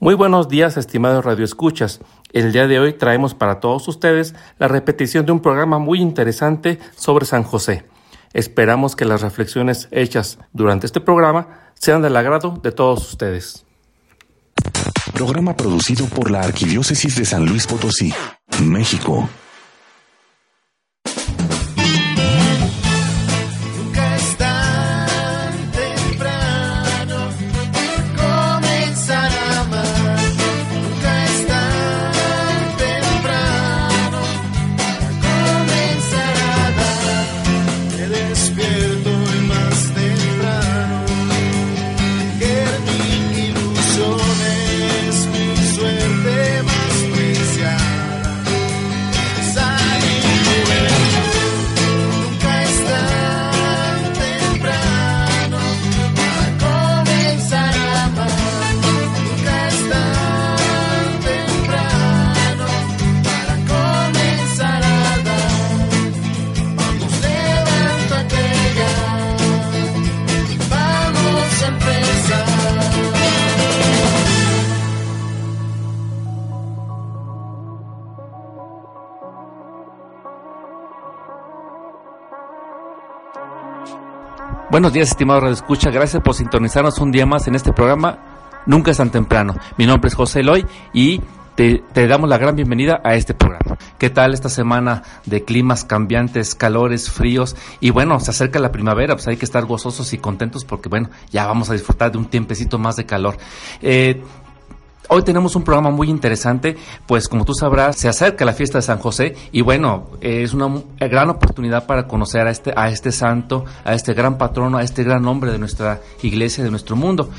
Muy buenos días, estimados radioescuchas. El día de hoy traemos para todos ustedes la repetición de un programa muy interesante sobre San José. Esperamos que las reflexiones hechas durante este programa sean del agrado de todos ustedes. Programa producido por la Arquidiócesis de San Luis Potosí, México. Buenos días, estimado Radio Escucha. Gracias por sintonizarnos un día más en este programa. Nunca es tan temprano. Mi nombre es José Eloy y te, damos la gran bienvenida a este programa. ¿Qué tal esta semana de climas cambiantes, calores, fríos? Y bueno, se acerca la primavera, pues hay que estar gozosos y contentos porque bueno, ya vamos a disfrutar de un tiempecito más de calor. Eh, Hoy tenemos un programa muy interesante, pues como tú sabrás, se acerca la fiesta de San José y bueno, es una gran oportunidad para conocer a este, a este santo, a este gran patrono, a este gran hombre de nuestra iglesia, de nuestro mundo.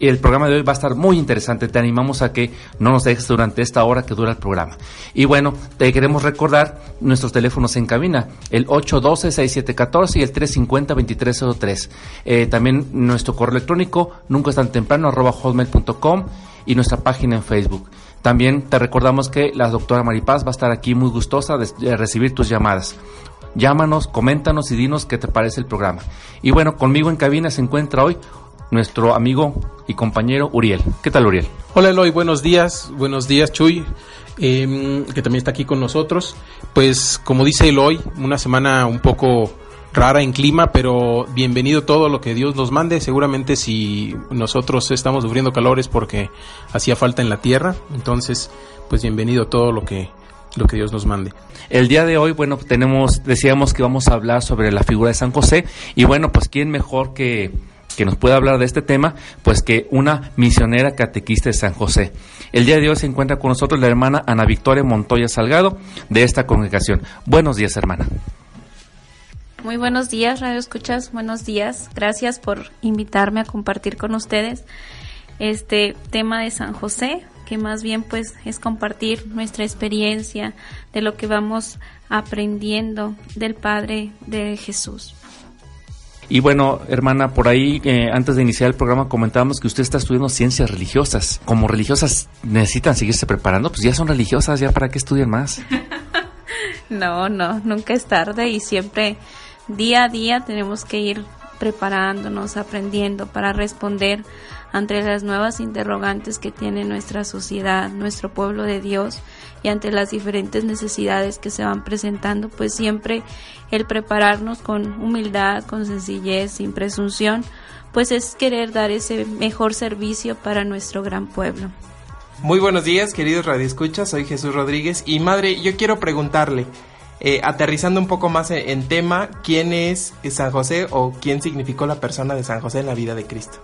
Y el programa de hoy va a estar muy interesante, te animamos a que no nos dejes durante esta hora que dura el programa. Y bueno, te queremos recordar nuestros teléfonos en cabina, el 812-6714 y el 350-2303. Eh, también nuestro correo electrónico, nunca es tan temprano, arroba hotmail.com y nuestra página en Facebook. También te recordamos que la doctora Maripaz va a estar aquí muy gustosa de, recibir tus llamadas. Llámanos, coméntanos y dinos qué te parece el programa. Y bueno, conmigo en cabina se encuentra hoy nuestro amigo y compañero Uriel. ¿Qué tal, Uriel? Hola, Eloy. Buenos días. Buenos días, Chuy, em, que también está aquí con nosotros. Pues, como dice Eloy, una semana un poco rara en clima, pero bienvenido todo lo que Dios nos mande. Seguramente si nosotros estamos sufriendo calores porque hacía falta en la tierra, entonces pues bienvenido todo lo que lo que Dios nos mande. El día de hoy, bueno, tenemos decíamos que vamos a hablar sobre la figura de San José y bueno, pues quién mejor que que nos pueda hablar de este tema, pues que una misionera catequista de San José. El día de hoy se encuentra con nosotros la hermana Ana Victoria Montoya Salgado de esta congregación. Buenos días, hermana. Muy buenos días, Radio Escuchas. Buenos días. Gracias por invitarme a compartir con ustedes este tema de San José, que más bien pues es compartir nuestra experiencia de lo que vamos aprendiendo del Padre de Jesús. Y bueno, hermana, por ahí, eh, antes de iniciar el programa, comentábamos que usted está estudiando ciencias religiosas. Como religiosas necesitan seguirse preparando, pues ya son religiosas, ya para qué estudian más. no, no, nunca es tarde y siempre Día a día tenemos que ir preparándonos, aprendiendo para responder ante las nuevas interrogantes que tiene nuestra sociedad, nuestro pueblo de Dios y ante las diferentes necesidades que se van presentando, pues siempre el prepararnos con humildad, con sencillez, sin presunción, pues es querer dar ese mejor servicio para nuestro gran pueblo. Muy buenos días, queridos radioescuchas, soy Jesús Rodríguez y madre, yo quiero preguntarle, eh, aterrizando un poco más en, tema, ¿quién es San José o quién significó la persona de San José en la vida de Cristo?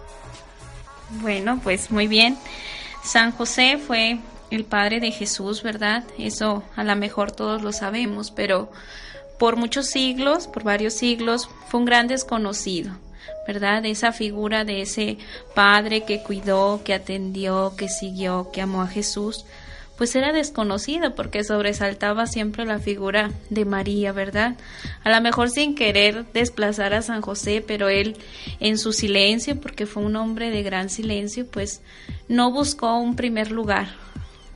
Bueno, pues muy bien. San José fue el padre de Jesús, ¿verdad? Eso a lo mejor todos lo sabemos, pero por muchos siglos, por varios siglos, fue un gran desconocido, ¿verdad? Esa figura de ese padre que cuidó, que atendió, que siguió, que amó a Jesús pues era desconocido porque sobresaltaba siempre la figura de María, ¿verdad? A lo mejor sin querer desplazar a San José, pero él en su silencio, porque fue un hombre de gran silencio, pues no buscó un primer lugar.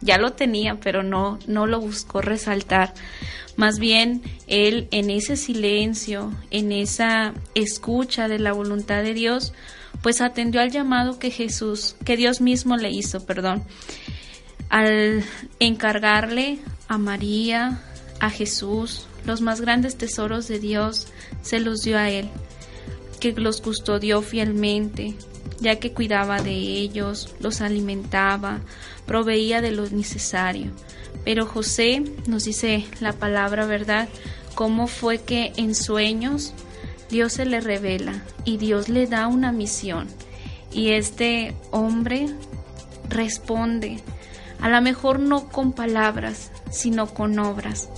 Ya lo tenía, pero no no lo buscó resaltar. Más bien él en ese silencio, en esa escucha de la voluntad de Dios, pues atendió al llamado que Jesús, que Dios mismo le hizo, perdón, al encargarle a María, a Jesús, los más grandes tesoros de Dios, se los dio a él, que los custodió fielmente, ya que cuidaba de ellos, los alimentaba, proveía de lo necesario. Pero José nos dice la palabra verdad, cómo fue que en sueños Dios se le revela y Dios le da una misión. Y este hombre responde, a lo mejor no con palabras, sino con obras.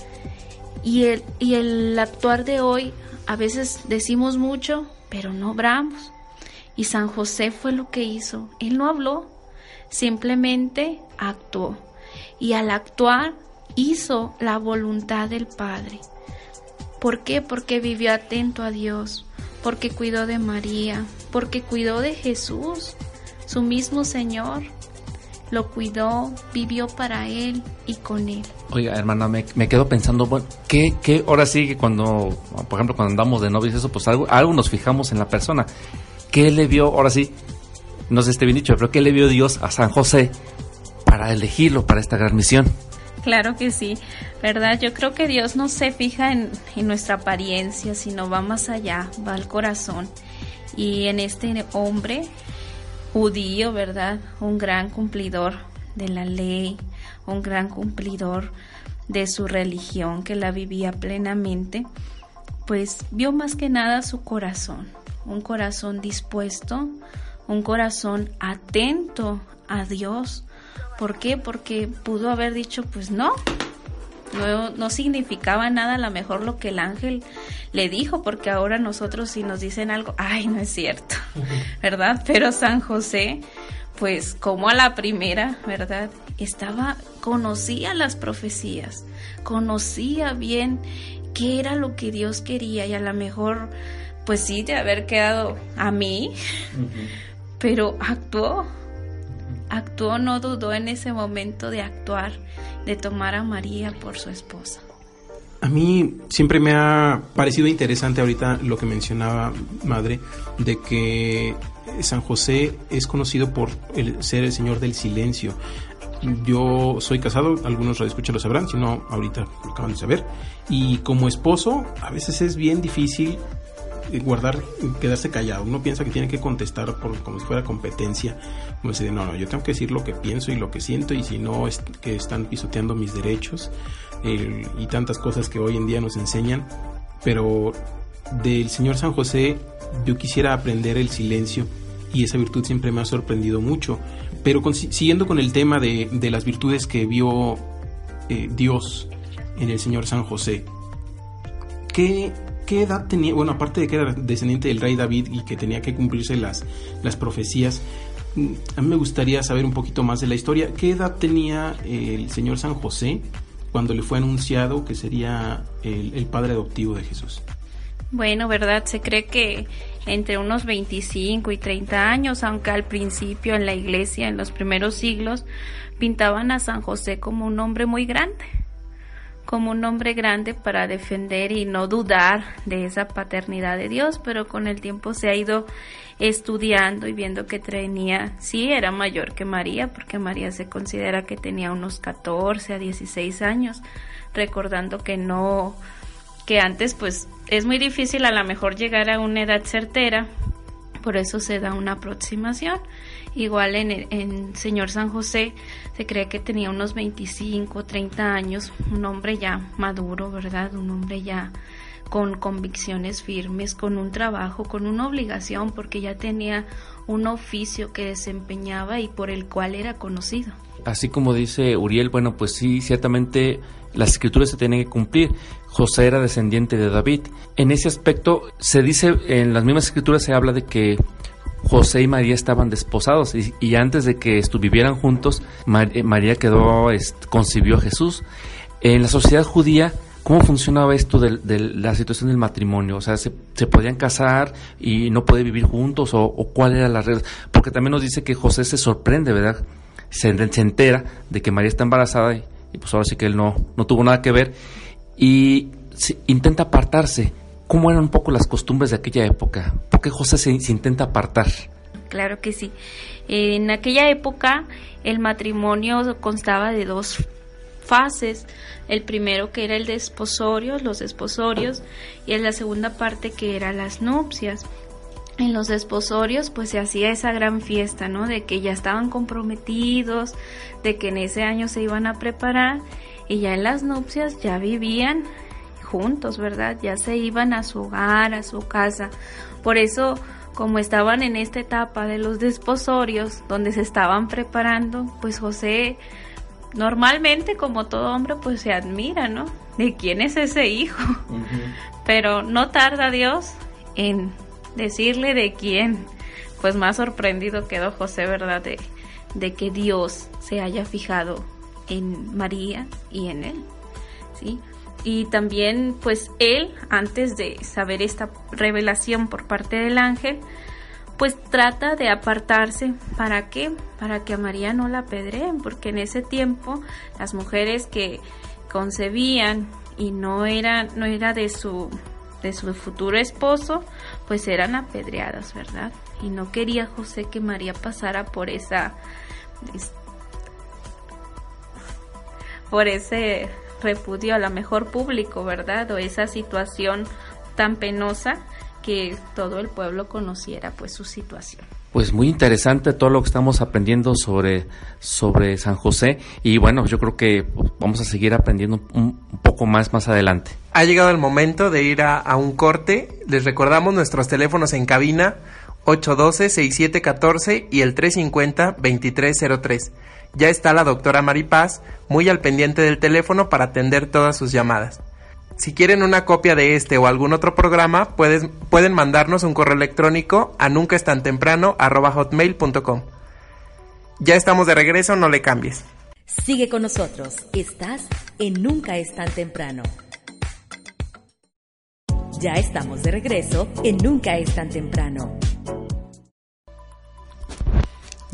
Y el, y el actuar de hoy, a veces decimos mucho, pero no obramos. Y San José fue lo que hizo. Él no habló, simplemente actuó. Y al actuar hizo la voluntad del Padre. ¿Por qué? Porque vivió atento a Dios, porque cuidó de María, porque cuidó de Jesús, su mismo Señor. Lo cuidó, vivió para Él y con Él. Oiga, hermana, me, quedo pensando, bueno, ¿qué, ¿qué, ahora sí que cuando, por ejemplo, cuando andamos de novios, eso, pues algo, algo nos fijamos en la persona. ¿Qué le vio, ahora sí, no sé si esté bien dicho, pero qué le vio Dios a San José para elegirlo para esta gran misión? Claro que sí, ¿verdad? Yo creo que Dios no se fija en, en nuestra apariencia, sino va más allá, va al corazón. Y en este hombre judío, ¿verdad? Un gran cumplidor de la ley, un gran cumplidor de su religión que la vivía plenamente, pues vio más que nada su corazón, un corazón dispuesto, un corazón atento a Dios. ¿Por qué? Porque pudo haber dicho, pues no, no, no, significaba nada a lo mejor lo que el ángel le dijo, porque ahora nosotros si nos dicen algo, ay, no es cierto, ¿verdad? Pero San José, pues como a la primera, ¿verdad? Estaba, conocía las profecías, conocía bien qué era lo que Dios quería y a lo mejor pues sí, de haber quedado a mí, pero actuó, actuó, no dudó en ese momento de actuar, de tomar a María por su esposa. A mí siempre me ha parecido interesante ahorita lo que mencionaba Madre, de que San José es conocido por el, ser el Señor del Silencio. Yo soy casado, algunos radioescuchas lo sabrán, si no, ahorita lo acaban de saber. Y como esposo, a veces es bien difícil eh, guardar, quedarse callado. Uno piensa que tiene que contestar por, como si fuera competencia. Como si no, no, yo tengo que decir lo que pienso y lo que siento y si no es que están pisoteando mis derechos y tantas cosas que hoy en día nos enseñan. Pero del Señor San José yo quisiera aprender el silencio y esa virtud siempre me ha sorprendido mucho. Pero siguiendo con el tema de, de las virtudes que vio eh, Dios en el Señor San José, ¿qué ¿qué edad tenía? Bueno, aparte de que era descendiente del rey David y que tenía que cumplirse las, las profecías, a mí me gustaría saber un poquito más de la historia. ¿Qué edad tenía el señor San José cuando le fue anunciado que sería el, el padre adoptivo de Jesús? Bueno, ¿verdad? Se cree que entre unos 25 y 30 años, aunque al principio en la iglesia, en los primeros siglos, pintaban a San José como un hombre muy grande como un hombre grande para defender y no dudar de esa paternidad de Dios, pero con el tiempo se ha ido estudiando y viendo que tenía, sí, era mayor que María, porque María se considera que tenía unos 14 a 16 años, recordando que no, que antes pues es muy difícil a lo mejor llegar a una edad certera, por eso se da una aproximación. Igual en, en Señor San José se cree que tenía unos 25, 30 años, un hombre ya maduro, ¿verdad? Un hombre ya con convicciones firmes, con un trabajo, con una obligación, porque ya tenía un oficio que desempeñaba y por el cual era conocido. Así como dice Uriel, bueno, pues sí, ciertamente las escrituras se tienen que cumplir. José era descendiente de David. En ese aspecto se dice, en las mismas escrituras se habla de que José y María estaban desposados y, antes de que estuvieran juntos, eh, María quedó, concibió a Jesús. En la sociedad judía, ¿cómo funcionaba esto de, la situación del matrimonio? O sea, ¿se, podían casar y no podían vivir juntos o, cuál era la regla? Porque también nos dice que José se sorprende, ¿verdad? Se, entera de que María está embarazada y, pues ahora sí que él no, no tuvo nada que ver y intenta apartarse ¿Cómo eran un poco las costumbres de aquella época? ¿Por qué José se, intenta apartar? claro que sí. En aquella época el matrimonio constaba de dos fases. El primero que era el desposorio, los desposorios, y en la segunda parte que era las nupcias. En los desposorios pues se hacía esa gran fiesta, ¿no? De que ya estaban comprometidos, de que en ese año se iban a preparar y ya en las nupcias ya vivían juntos, ¿verdad? Ya se iban a su hogar, a su casa. Por eso, como estaban en esta etapa de los desposorios, donde se estaban preparando, pues José normalmente como todo hombre pues se admira, ¿no? De quién es ese hijo. Pero no tarda Dios en decirle de quién. Pues más sorprendido quedó José, ¿verdad? De, de que Dios se haya fijado en María y en él. ¿Sí? Y también pues él, antes de saber esta revelación por parte del ángel, pues trata de apartarse. ¿Para qué? Para que a María no la apedreen, porque en ese tiempo las mujeres que concebían y no era, no era de su de su futuro esposo, pues eran apedreadas, ¿verdad? Y no quería José que María pasara por esa por ese repudio a la mejor público, ¿verdad? O esa situación tan penosa que todo el pueblo conociera pues su situación. Pues muy interesante todo lo que estamos aprendiendo sobre, sobre San José y bueno, yo creo que vamos a seguir aprendiendo un, poco más más adelante. Ha llegado el momento de ir a, a un corte. Les recordamos nuestros teléfonos en cabina 812-6714 y el 350-2303. Ya está la doctora Maripaz muy al pendiente del teléfono para atender todas sus llamadas. Si quieren una copia de este o algún otro programa, pueden mandarnos un correo electrónico a nunca es tan temprano hotmail.com. Ya estamos de regreso, no le cambies. Sigue con nosotros, estás en Nunca es tan temprano. Ya estamos de regreso en Nunca es tan temprano.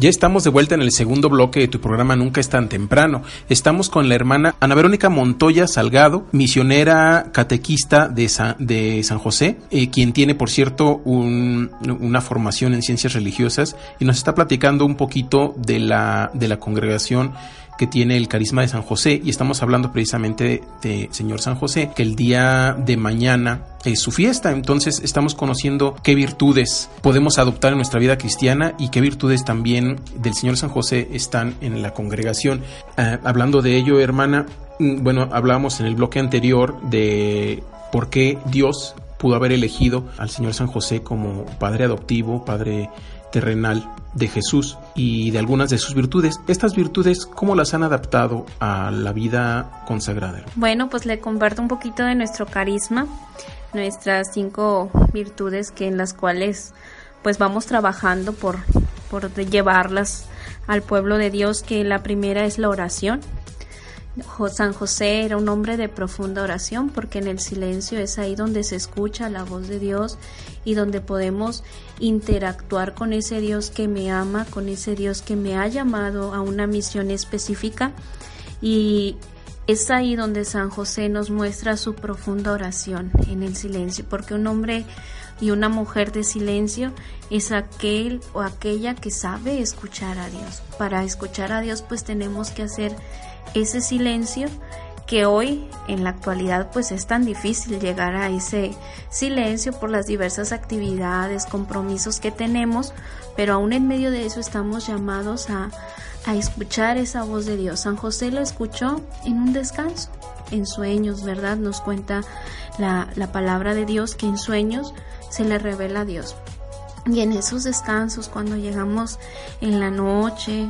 Ya estamos de vuelta en el segundo bloque de tu programa Nunca es tan temprano. Estamos con la hermana Ana Verónica Montoya Salgado, misionera catequista de San, José, eh, quien tiene, por cierto, una formación en ciencias religiosas y nos está platicando un poquito de la, de la congregación que tiene el carisma de San José y estamos hablando precisamente de, Señor San José, que el día de mañana es su fiesta, entonces estamos conociendo qué virtudes podemos adoptar en nuestra vida cristiana y qué virtudes también del Señor San José están en la congregación. Ah, hablando de ello, hermana, mm, bueno, hablábamos en el bloque anterior de por qué Dios pudo haber elegido al Señor San José como padre adoptivo, padre terrenal de Jesús y de algunas de sus virtudes. Estas virtudes, ¿cómo las han adaptado a la vida consagrada? Bueno, pues le comparto un poquito de nuestro carisma, nuestras cinco virtudes que en las cuales pues vamos trabajando por, por llevarlas al pueblo de Dios, que la primera es la oración. San José era un hombre de profunda oración porque en el silencio es ahí donde se escucha la voz de Dios y donde podemos interactuar con ese Dios que me ama, con ese Dios que me ha llamado a una misión específica y es ahí donde San José nos muestra su profunda oración en el silencio, porque un hombre y una mujer de silencio es aquel o aquella que sabe escuchar a Dios. Para escuchar a Dios pues tenemos que hacer ese silencio que hoy en la actualidad pues es tan difícil llegar a ese silencio por las diversas actividades, compromisos que tenemos, pero aún en medio de eso estamos llamados a, a escuchar esa voz de Dios. San José lo escuchó en un descanso, en sueños, ¿verdad? Nos cuenta la, la palabra de Dios que en sueños se le revela a Dios. Y en esos descansos, cuando llegamos en la noche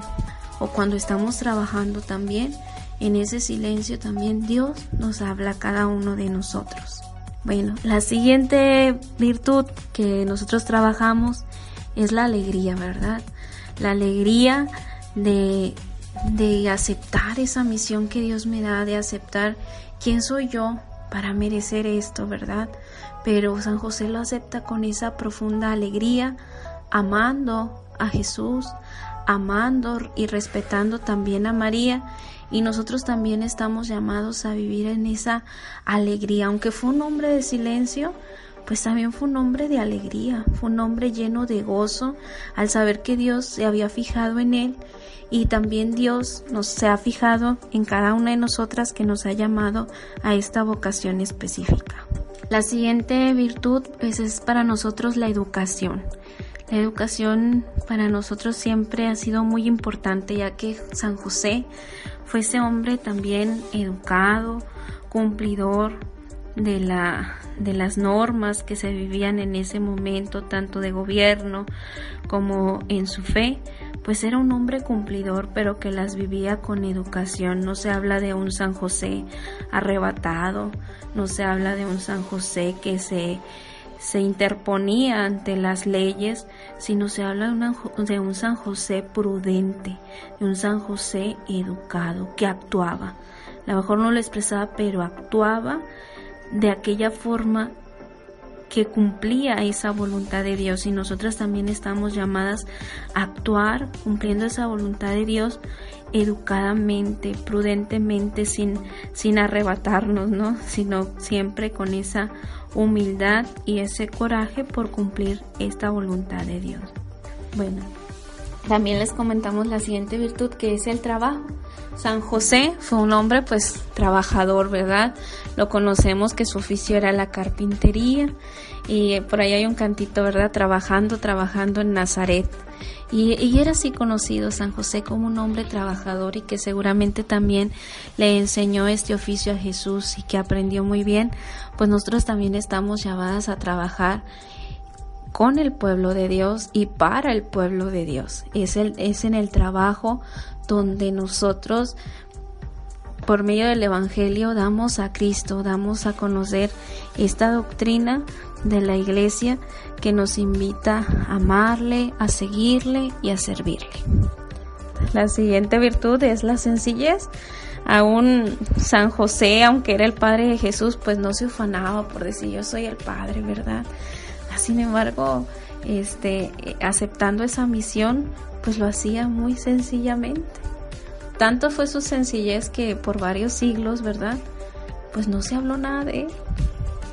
o cuando estamos trabajando también, en ese silencio también Dios nos habla a cada uno de nosotros. Bueno, la siguiente virtud que nosotros trabajamos es la alegría, ¿verdad? La alegría de, de aceptar esa misión que Dios me da, de aceptar quién soy yo para merecer esto, ¿verdad? Pero San José lo acepta con esa profunda alegría, amando a Jesús, amando y respetando también a María y nosotros también estamos llamados a vivir en esa alegría. Aunque fue un hombre de silencio, pues también fue un hombre de alegría, fue un hombre lleno de gozo al saber que Dios se había fijado en él y también Dios nos se ha fijado en cada una de nosotras que nos ha llamado a esta vocación específica. La siguiente virtud pues, es para nosotros la educación. La educación para nosotros siempre ha sido muy importante ya que San José fue ese hombre también educado, cumplidor de, la, de las normas que se vivían en ese momento, tanto de gobierno como en su fe, pues era un hombre cumplidor, pero que las vivía con educación. No se habla de un San José arrebatado, no se habla de un San José que se, se interponía ante las leyes, sino se habla de, de un San José prudente, de un San José educado, que actuaba. A lo mejor no lo expresaba, pero actuaba de aquella forma que cumplía esa voluntad de Dios y nosotras también estamos llamadas a actuar cumpliendo esa voluntad de Dios educadamente, prudentemente, sin, sin arrebatarnos, ¿no? Sino siempre con esa humildad y ese coraje por cumplir esta voluntad de Dios. Bueno, también les comentamos la siguiente virtud que es el trabajo. San José fue un hombre pues trabajador, ¿verdad? Lo conocemos que su oficio era la carpintería y por ahí hay un cantito, ¿verdad? Trabajando, trabajando en Nazaret. Y, era así conocido San José como un hombre trabajador y que seguramente también le enseñó este oficio a Jesús y que aprendió muy bien, pues nosotros también estamos llamadas a trabajar con el pueblo de Dios y para el pueblo de Dios. Es, el, es en el trabajo donde nosotros, por medio del Evangelio, damos a Cristo, damos a conocer esta doctrina de la iglesia que nos invita a amarle, a seguirle y a servirle. La siguiente virtud es la sencillez. Aún San José, aunque era el padre de Jesús, pues no se ufanaba por decir yo soy el padre, ¿verdad? Sin embargo, este, aceptando esa misión, pues lo hacía muy sencillamente. Tanto fue su sencillez que por varios siglos, ¿verdad? Pues no se habló nada de él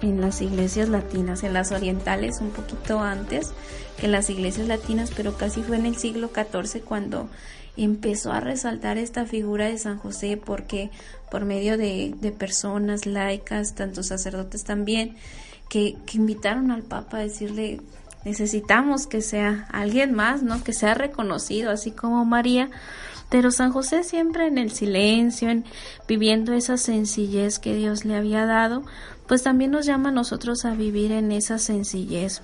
en las iglesias latinas, en las orientales un poquito antes que en las iglesias latinas, pero casi fue en el siglo XIV cuando empezó a resaltar esta figura de San José porque por medio de, de personas laicas, tanto sacerdotes también, que, invitaron al Papa a decirle necesitamos que sea alguien más, ¿no? Que sea reconocido, así como María. Pero San José siempre en el silencio, en, viviendo esa sencillez que Dios le había dado, pues también nos llama a nosotros a vivir en esa sencillez.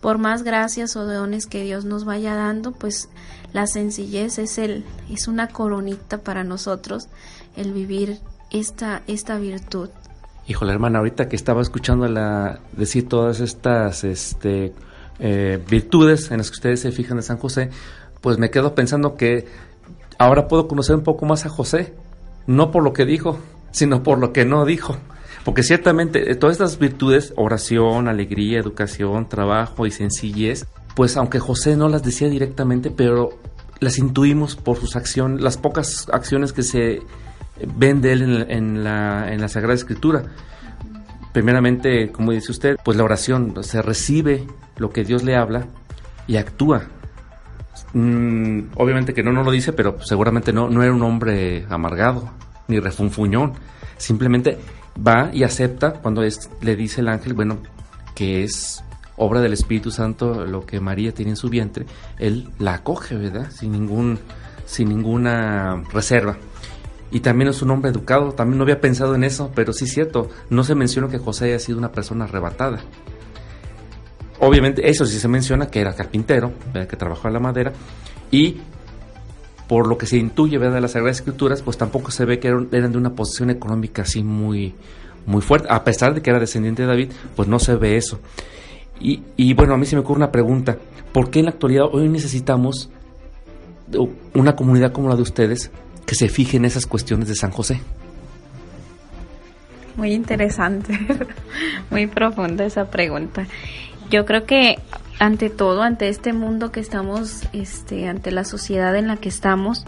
Por más gracias o dones que Dios nos vaya dando, pues la sencillez es el es una coronita para nosotros el vivir esta esta virtud Híjole, hermana, ahorita que estaba escuchando la, decir todas estas este, eh, virtudes en las que ustedes se fijan de San José, pues me quedo pensando que ahora puedo conocer un poco más a José, no por lo que dijo, sino por lo que no dijo. Porque ciertamente eh, todas estas virtudes, oración, alegría, educación, trabajo y sencillez, pues aunque José no las decía directamente, pero las intuimos por sus acciones, las pocas acciones que se ven de él en, la, en la Sagrada Escritura. Primeramente, como dice usted, pues la oración se recibe lo que Dios le habla y actúa. Mm, obviamente que no nos lo dice, pero seguramente no, no era un hombre amargado ni refunfuñón. Simplemente va y acepta cuando le dice el ángel, bueno, que es obra del Espíritu Santo lo que María tiene en su vientre, él la acoge, ¿verdad? Sin ningún sin ninguna reserva y también es un hombre educado. También no había pensado en eso, pero sí es cierto, no se menciona que José haya sido una persona arrebatada. Obviamente, eso sí se menciona que era carpintero, que trabajaba en la madera, y por lo que se intuye de las Sagradas Escrituras, pues tampoco se ve que eran, de una posición económica así muy, muy fuerte. A pesar de que era descendiente de David, pues no se ve eso. Y, y bueno, a mí se me ocurre una pregunta. ¿Por qué en la actualidad hoy necesitamos una comunidad como la de ustedes que se fije en esas cuestiones de San José. Muy interesante, muy profunda esa pregunta. Yo creo que ante todo, ante este mundo que estamos, este, ante la sociedad en la que estamos,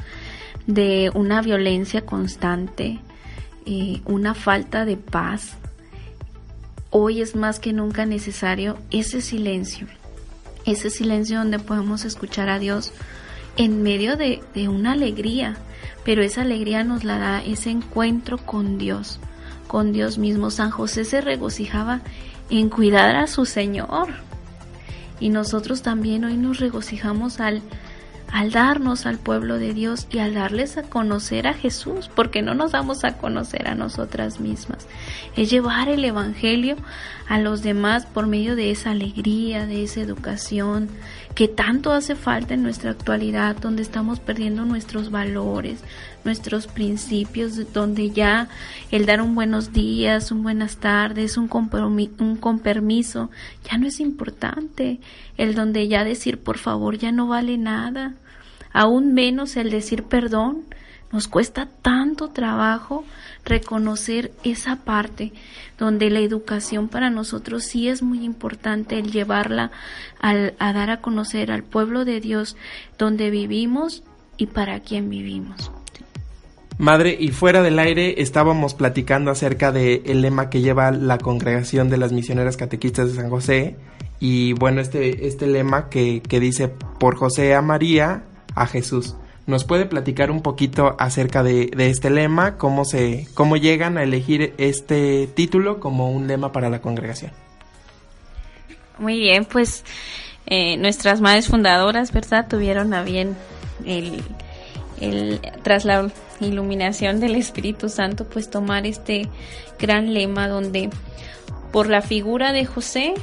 de una violencia constante, eh, una falta de paz hoy es más que nunca necesario ese silencio, ese silencio donde podemos escuchar a Dios en medio de, de una alegría, pero esa alegría nos la da ese encuentro con Dios, con Dios mismo. San José se regocijaba en cuidar a su Señor. Y nosotros también hoy nos regocijamos al al darnos al pueblo de Dios y al darles a conocer a Jesús, porque no nos damos a conocer a nosotras mismas. Es llevar el Evangelio a los demás por medio de esa alegría, de esa educación que tanto hace falta en nuestra actualidad, donde estamos perdiendo nuestros valores, nuestros principios, donde ya el dar un buenos días, un buenas tardes, un, un con ya no es importante. El donde ya decir por favor ya no vale nada. Aún menos el decir perdón. Nos cuesta tanto trabajo reconocer esa parte donde la educación para nosotros sí es muy importante, el llevarla al, a dar a conocer al pueblo de Dios donde vivimos y para quién vivimos. Madre, y fuera del aire estábamos platicando acerca del el lema que lleva la congregación de las misioneras catequistas de San José. Y bueno, este, este lema que, que dice por José a María, a Jesús. ¿Nos puede platicar un poquito acerca de, este lema? ¿Cómo, se, ¿Cómo llegan a elegir este título como un lema para la congregación? Muy bien, pues eh, nuestras madres fundadoras, ¿verdad? Tuvieron a bien el, el, tras la iluminación del Espíritu Santo, pues tomar este gran lema donde por la figura de José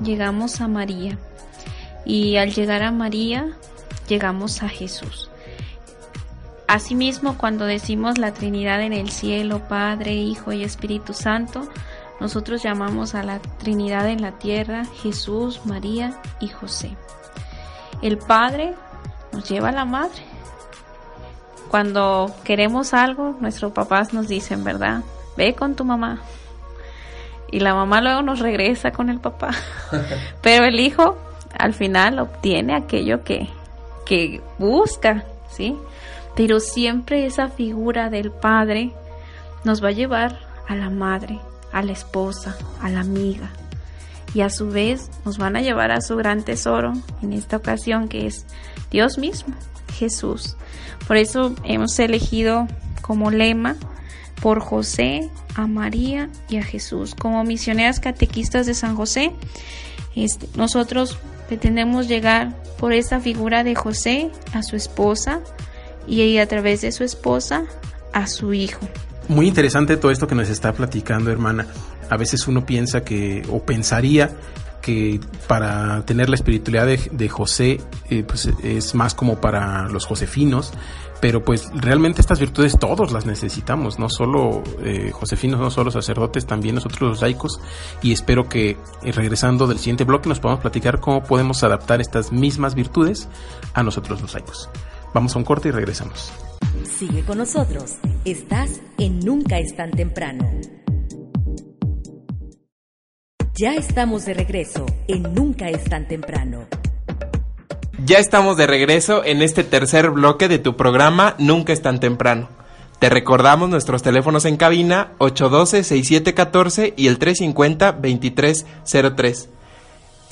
llegamos a María y al llegar a María llegamos a Jesús. Asimismo, cuando decimos la Trinidad en el cielo, Padre, Hijo y Espíritu Santo, nosotros llamamos a la Trinidad en la tierra, Jesús, María y José. El Padre nos lleva a la Madre, cuando queremos algo, nuestros papás nos dicen, ¿verdad? Ve con tu mamá. Y la mamá luego nos regresa con el papá. Pero el hijo al final obtiene aquello que, que busca, ¿sí? Pero siempre esa figura del padre nos va a llevar a la madre, a la esposa, a la amiga. Y a su vez nos van a llevar a su gran tesoro, en esta ocasión que es Dios mismo, Jesús. Por eso hemos elegido como lema por José, a María y a Jesús. Como misioneras catequistas de San José, este, nosotros pretendemos llegar por esa figura de José a su esposa y a través de su esposa a su hijo. Muy interesante todo esto que nos está platicando, hermana. A veces uno piensa que, o pensaría que para tener la espiritualidad de, José eh, pues es más como para los josefinos, pero pues realmente estas virtudes todos las necesitamos, no solo eh, josefinos, no solo sacerdotes, también nosotros los laicos, y espero que eh, regresando del siguiente bloque nos podamos platicar cómo podemos adaptar estas mismas virtudes a nosotros los laicos. Vamos a un corte y regresamos. Sigue con nosotros, estás en Nunca es tan temprano. Ya estamos de regreso en Nunca es tan temprano. Ya estamos de regreso en este tercer bloque de tu programa Nunca es tan temprano. Te recordamos nuestros teléfonos en cabina 812-6714 y el 350-2303.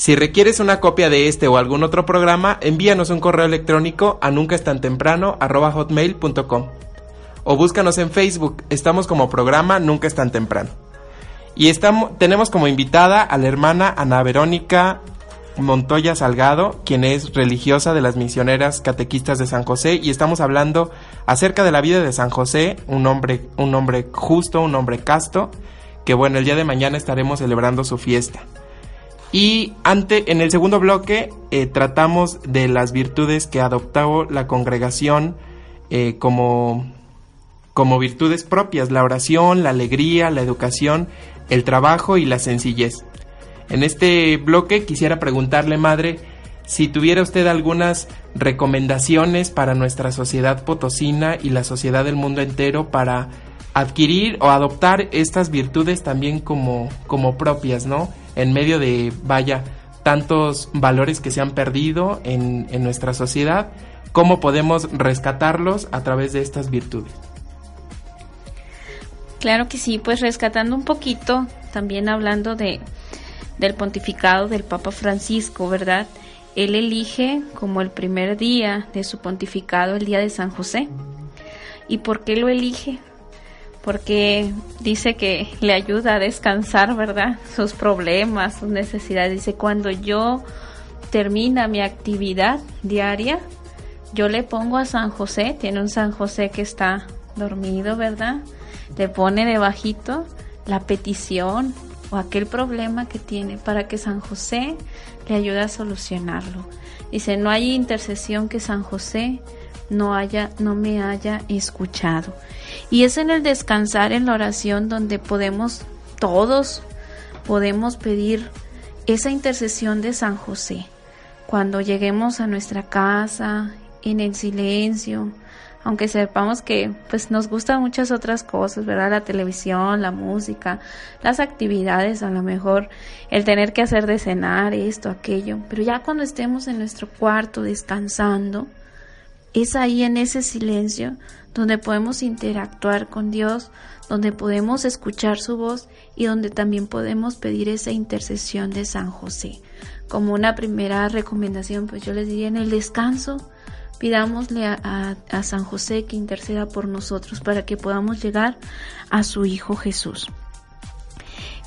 Si requieres una copia de este o algún otro programa, envíanos un correo electrónico a hotmail.com o búscanos en Facebook, estamos como programa Nunca es tan temprano. Y estamos, tenemos como invitada a la hermana Ana Verónica Montoya Salgado, quien es religiosa de las misioneras catequistas de San José, y estamos hablando acerca de la vida de San José, un hombre, un hombre justo, un hombre casto, que bueno, el día de mañana estaremos celebrando su fiesta. Y ante, en el segundo bloque eh, tratamos de las virtudes que adoptó la congregación eh, como, como virtudes propias, la oración, la alegría, la educación el trabajo y la sencillez. En este bloque quisiera preguntarle, madre, si tuviera usted algunas recomendaciones para nuestra sociedad potosina y la sociedad del mundo entero para adquirir o adoptar estas virtudes también como, como propias, ¿no? En medio de, vaya, tantos valores que se han perdido en, en nuestra sociedad, ¿cómo podemos rescatarlos a través de estas virtudes? Claro que sí, pues rescatando un poquito también hablando de del pontificado del Papa Francisco, ¿verdad? Él elige como el primer día de su pontificado el día de San José. ¿Y por qué lo elige? Porque dice que le ayuda a descansar, ¿verdad? Sus problemas, sus necesidades. Dice, cuando yo termina mi actividad diaria, yo le pongo a San José, tiene un San José que está dormido, ¿verdad? Le pone debajito la petición o aquel problema que tiene para que San José le ayude a solucionarlo. Dice, no hay intercesión que San José no haya no me haya escuchado. Y es en el descansar en la oración donde podemos todos podemos pedir esa intercesión de San José. Cuando lleguemos a nuestra casa en el silencio, aunque sepamos que pues nos gustan muchas otras cosas, ¿verdad? La televisión, la música, las actividades, a lo mejor el tener que hacer de cenar, esto, aquello, pero ya cuando estemos en nuestro cuarto descansando, es ahí en ese silencio donde podemos interactuar con Dios, donde podemos escuchar su voz y donde también podemos pedir esa intercesión de San José. Como una primera recomendación, pues yo les diría en el descanso, pidámosle a, San José que interceda por nosotros para que podamos llegar a su Hijo Jesús.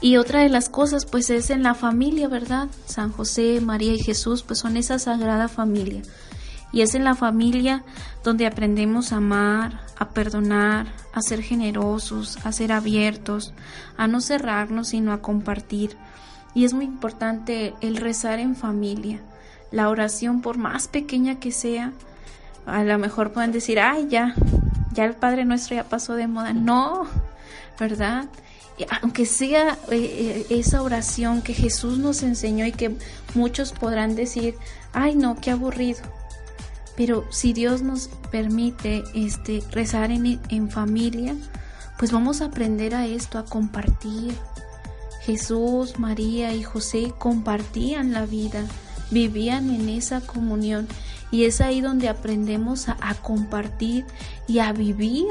Y otra de las cosas pues es en la familia, ¿verdad? San José, María y Jesús pues son esa sagrada familia. Y es en la familia donde aprendemos a amar, a perdonar, a ser generosos, a ser abiertos, a no cerrarnos, sino a compartir. Y es muy importante el rezar en familia. La oración, por más pequeña que sea, a lo mejor pueden decir, ay, ya, ya el Padre Nuestro ya pasó de moda. No, ¿verdad? Aunque sea eh, eh, esa oración que Jesús nos enseñó y que muchos podrán decir, ay, no, qué aburrido. Pero si Dios nos permite este, rezar en, en familia, pues vamos a aprender a esto, a compartir. Jesús, María y José compartían la vida, vivían en esa comunión y es ahí donde aprendemos a, compartir y a vivir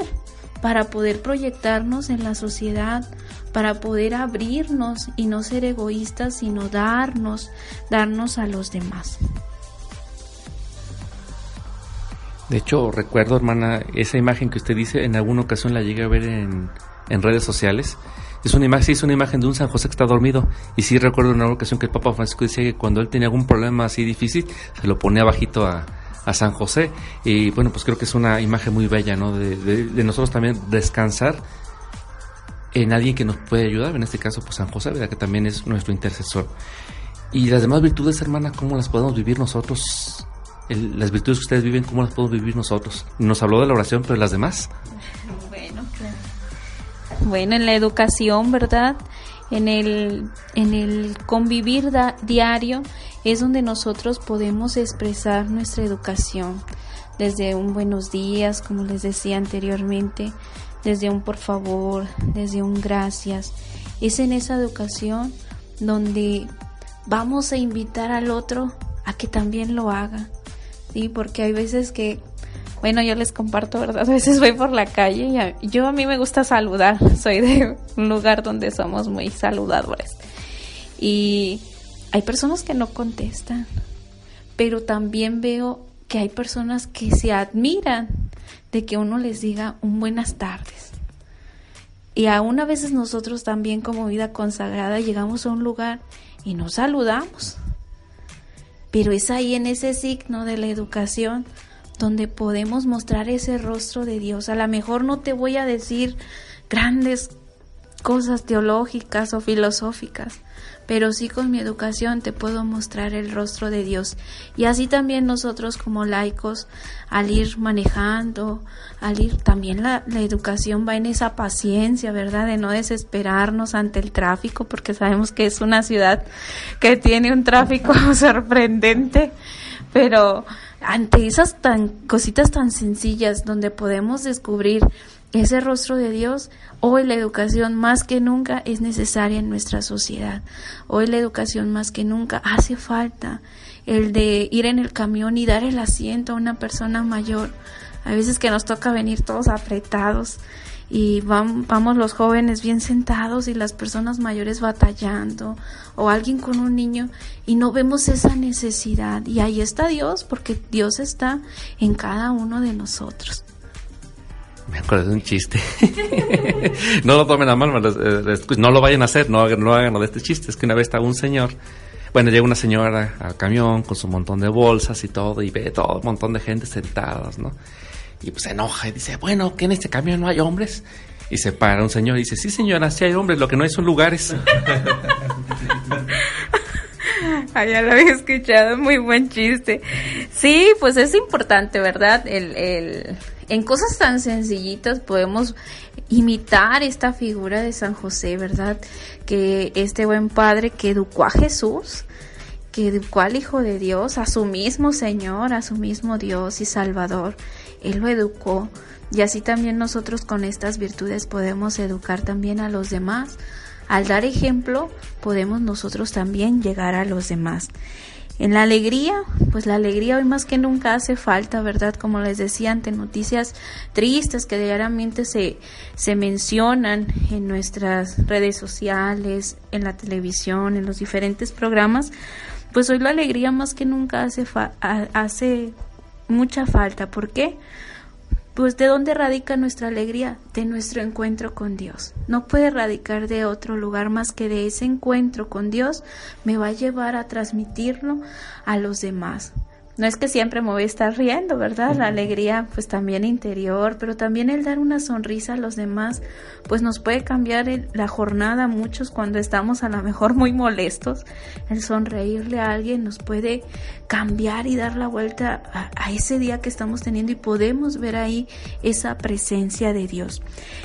para poder proyectarnos en la sociedad, para poder abrirnos y no ser egoístas, sino darnos, darnos a los demás. De hecho, recuerdo, hermana, esa imagen que usted dice, en alguna ocasión la llegué a ver en, en redes sociales. Es una imagen, sí, es una imagen de un San José que está dormido. Y sí recuerdo en una ocasión que el Papa Francisco decía que cuando él tenía algún problema así difícil, se lo ponía bajito a, a San José. Y bueno, pues creo que es una imagen muy bella, ¿no? De, de, nosotros también descansar en alguien que nos puede ayudar, en este caso, pues San José, ¿verdad? Que también es nuestro intercesor. Y las demás virtudes, hermana, ¿cómo las podemos vivir nosotros? Las virtudes que ustedes viven, ¿cómo las podemos vivir nosotros? Nos habló de la oración, pero las demás. Bueno, claro. Bueno, en la educación, ¿verdad? En el, en el convivir diario es donde nosotros podemos expresar nuestra educación. Desde un buenos días, como les decía anteriormente, desde un por favor, desde un gracias. Es en esa educación donde vamos a invitar al otro a que también lo haga. ¿Sí? Porque hay veces que bueno, yo les comparto, ¿verdad? A veces voy por la calle y yo a mí me gusta saludar. Soy de un lugar donde somos muy saludadores. Y hay personas que no contestan, pero también veo que hay personas que se admiran de que uno les diga un buenas tardes. Y aún a veces nosotros también como vida consagrada llegamos a un lugar y nos saludamos. Pero es ahí en ese signo de la educación donde podemos mostrar ese rostro de Dios. A lo mejor no te voy a decir grandes cosas teológicas o filosóficas, pero sí con mi educación te puedo mostrar el rostro de Dios. Y así también nosotros como laicos, al ir manejando, al ir también la, la, educación va en esa paciencia, ¿verdad? De no desesperarnos ante el tráfico, porque sabemos que es una ciudad que tiene un tráfico sorprendente, pero ante esas tan cositas tan sencillas donde podemos descubrir ese rostro de Dios, hoy la educación más que nunca es necesaria en nuestra sociedad. Hoy la educación más que nunca hace falta el de ir en el camión y dar el asiento a una persona mayor. A veces que nos toca venir todos apretados y vamos los jóvenes bien sentados y las personas mayores batallando o alguien con un niño y no vemos esa necesidad y ahí está Dios porque Dios está en cada uno de nosotros. Me acuerdo de un chiste. no lo tomen a mal, no lo vayan a hacer, no, no hagan lo de este chiste. Es que una vez estaba un señor, bueno, llega una señora al camión con su montón de bolsas y todo, y ve todo un montón de gente sentadas, ¿no? Y pues se enoja y dice, bueno, ¿que en este camión no hay hombres? Y se para un señor y dice, sí señora, sí hay hombres, lo que no hay son lugares. Ah, ya lo había escuchado, muy buen chiste. Sí, pues es importante, ¿verdad? El, en cosas tan sencillitas podemos imitar esta figura de San José, ¿verdad? Que este buen padre que educó a Jesús, que educó al Hijo de Dios, a su mismo Señor, a su mismo Dios y Salvador. Él lo educó y así también nosotros con estas virtudes podemos educar también a los demás. Al dar ejemplo, podemos nosotros también llegar a los demás. En la alegría, pues la alegría hoy más que nunca hace falta, ¿verdad? Como les decía, ante noticias tristes que diariamente se, se mencionan en nuestras redes sociales, en la televisión, en los diferentes programas, pues hoy la alegría más que nunca hace, hace mucha falta. ¿Por qué? Pues de dónde radica nuestra alegría? De nuestro encuentro con Dios. No puede radicar de otro lugar más que de ese encuentro con Dios me va a llevar a transmitirlo a los demás. No es que siempre me voy a estar riendo, ¿verdad? La alegría pues también interior, pero también el dar una sonrisa a los demás pues nos puede cambiar la jornada a muchos cuando estamos a lo mejor muy molestos. El sonreírle a alguien nos puede cambiar y dar la vuelta a, ese día que estamos teniendo y podemos ver ahí esa presencia de Dios.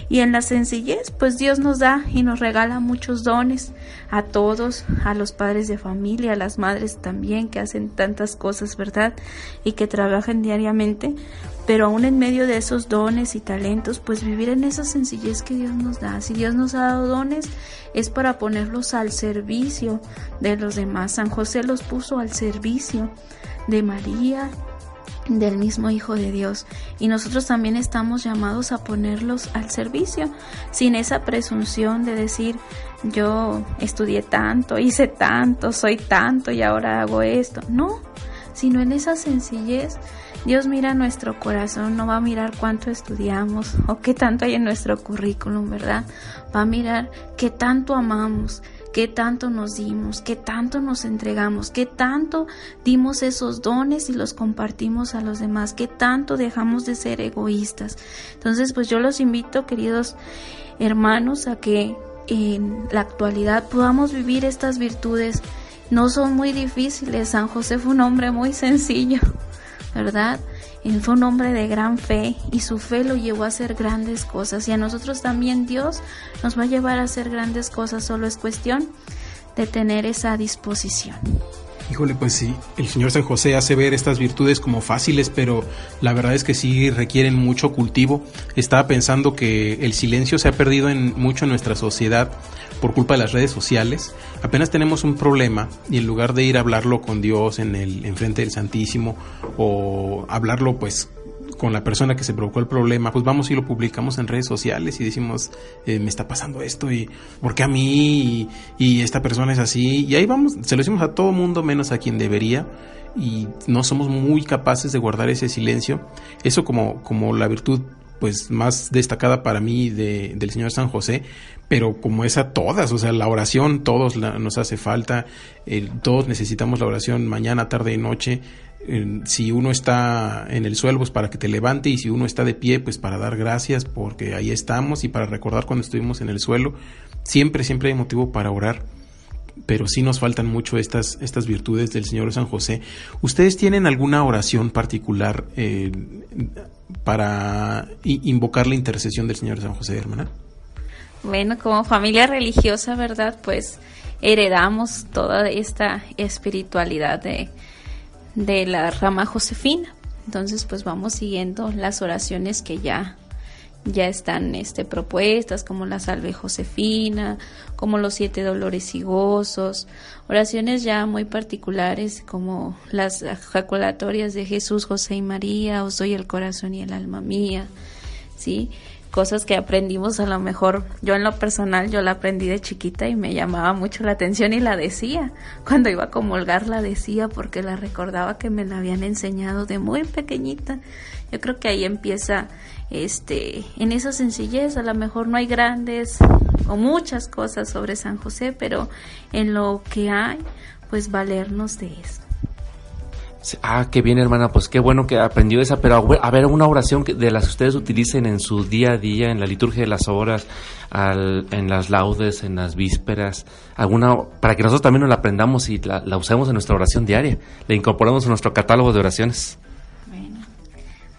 Y en la sencillez pues Dios nos da y nos regala muchos dones a todos, a los padres de familia, a las madres también que hacen tantas cosas, ¿verdad? Y que trabajan diariamente, pero aún en medio de esos dones y talentos, pues vivir en esa sencillez que Dios nos da. Si Dios nos ha dado dones, es para ponerlos al servicio de los demás. San José los puso al servicio de María, del mismo Hijo de Dios y nosotros también estamos llamados a ponerlos al servicio sin esa presunción de decir yo estudié tanto, hice tanto, soy tanto y ahora hago esto. No, sino en esa sencillez Dios mira nuestro corazón, no va a mirar cuánto estudiamos o qué tanto hay en nuestro currículum, ¿verdad? Va a mirar qué tanto amamos, qué tanto nos dimos, qué tanto nos entregamos, qué tanto dimos esos dones y los compartimos a los demás, qué tanto dejamos de ser egoístas. Entonces, pues yo los invito, queridos hermanos, a que en la actualidad podamos vivir estas virtudes. No son muy difíciles. San José fue un hombre muy sencillo, ¿verdad? Él fue un hombre de gran fe y su fe lo llevó a hacer grandes cosas. Y a nosotros también Dios nos va a llevar a hacer grandes cosas. Solo es cuestión de tener esa disposición. Híjole, pues sí, el señor San José hace ver estas virtudes como fáciles, pero la verdad es que sí requieren mucho cultivo. Estaba pensando que el silencio se ha perdido en mucho en nuestra sociedad por culpa de las redes sociales. Apenas tenemos un problema y en lugar de ir a hablarlo con Dios en el enfrente del Santísimo o hablarlo pues con la persona que se provocó el problema, pues vamos y lo publicamos en redes sociales y decimos, eh, me está pasando esto y ¿por qué a mí? Y, esta persona es así. Y ahí vamos, se lo decimos a todo mundo menos a quien debería y no somos muy capaces de guardar ese silencio. Eso como, como la virtud pues más destacada para mí de, del Señor San José, pero como es a todas, o sea, la oración todos nos hace falta, todos necesitamos la oración mañana, tarde y noche, si uno está en el suelo, pues para que te levante, y si uno está de pie, pues para dar gracias, porque ahí estamos, y para recordar cuando estuvimos en el suelo. Siempre, siempre hay motivo para orar, pero sí nos faltan mucho estas, estas virtudes del Señor San José. ¿Ustedes tienen alguna oración particular eh, para invocar la intercesión del Señor San José, hermana? Bueno, como familia religiosa, ¿verdad? Pues heredamos toda esta espiritualidad de de la rama josefina. Entonces, pues vamos siguiendo las oraciones que ya ya están este, propuestas, como la salve josefina, como los siete dolores y gozos, oraciones ya muy particulares como las jaculatorias de Jesús, José y María, os doy el corazón y el alma mía, ¿sí? Cosas que aprendimos a lo mejor yo en lo personal yo la aprendí de chiquita y me llamaba mucho la atención y la decía. Cuando iba a comulgar la decía porque la recordaba que me la habían enseñado de muy pequeñita. Yo creo que ahí empieza este en esa sencillez. A lo mejor no hay grandes o muchas cosas sobre San José pero en lo que hay pues valernos de eso Ah, qué bien, hermana, pues qué bueno que aprendió esa, pero a ver, una oración de las que ustedes utilicen en su día a día, en la liturgia de las horas, en las laudes, en las vísperas, alguna, para que nosotros también nos la aprendamos y la, la usemos en nuestra oración diaria, la incorporemos en nuestro catálogo de oraciones. Bueno,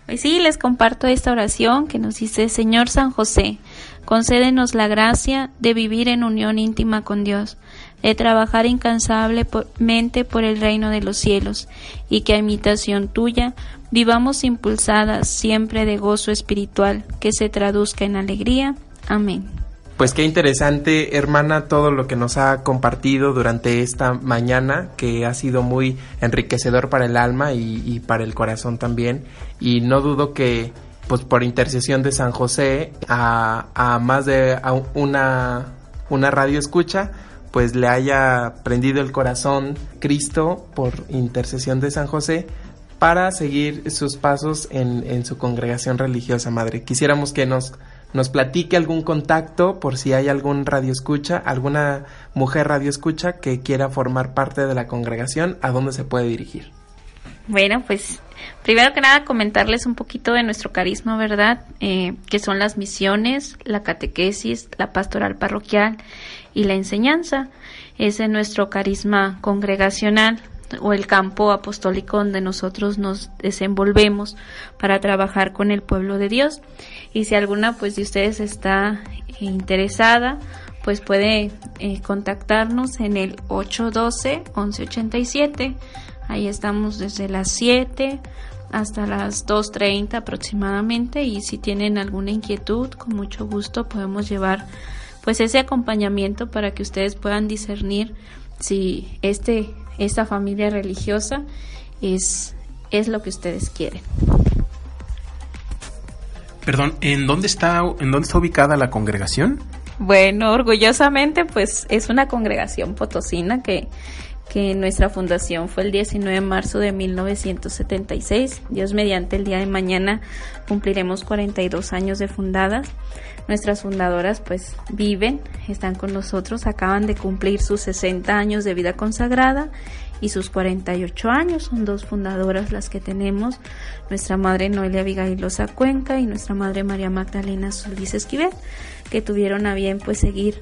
pues sí, les comparto esta oración que nos dice, Señor San José, concédenos la gracia de vivir en unión íntima con Dios de trabajar incansablemente por el reino de los cielos, y que a imitación tuya vivamos impulsadas siempre de gozo espiritual, que se traduzca en alegría. Amén. Pues qué interesante, hermana, todo lo que nos ha compartido durante esta mañana, que ha sido muy enriquecedor para el alma y, para el corazón también. Y no dudo que, pues por intercesión de San José, a, a más de una, una radio escucha, pues le haya prendido el corazón Cristo por intercesión de San José para seguir sus pasos en, su congregación religiosa madre. Quisiéramos que nos, nos platique algún contacto por si hay algún radio escucha, alguna mujer radio escucha que quiera formar parte de la congregación, ¿a dónde se puede dirigir? Bueno, pues primero que nada comentarles un poquito de nuestro carisma, ¿verdad? Eh, que son las misiones, la catequesis, la pastoral parroquial y la enseñanza. Ese es nuestro carisma congregacional o el campo apostólico donde nosotros nos desenvolvemos para trabajar con el pueblo de Dios. Y si alguna pues de ustedes está interesada, pues puede eh, contactarnos en el 812 1187. Ahí estamos desde las 7 hasta las 2.30 aproximadamente y si tienen alguna inquietud, con mucho gusto podemos llevar pues ese acompañamiento para que ustedes puedan discernir si este esta familia religiosa es es lo que ustedes quieren. Perdón, ¿en dónde está en dónde está ubicada la congregación? Bueno, orgullosamente pues es una congregación potosina que que nuestra fundación fue el 19 de marzo de 1976. Dios mediante el día de mañana cumpliremos 42 años de fundadas. Nuestras fundadoras pues viven, están con nosotros, acaban de cumplir sus 60 años de vida consagrada y sus 48 años. Son dos fundadoras las que tenemos, nuestra madre Noelia Vigailosa Cuenca y nuestra madre María Magdalena Solís Esquivel, que tuvieron a bien pues seguir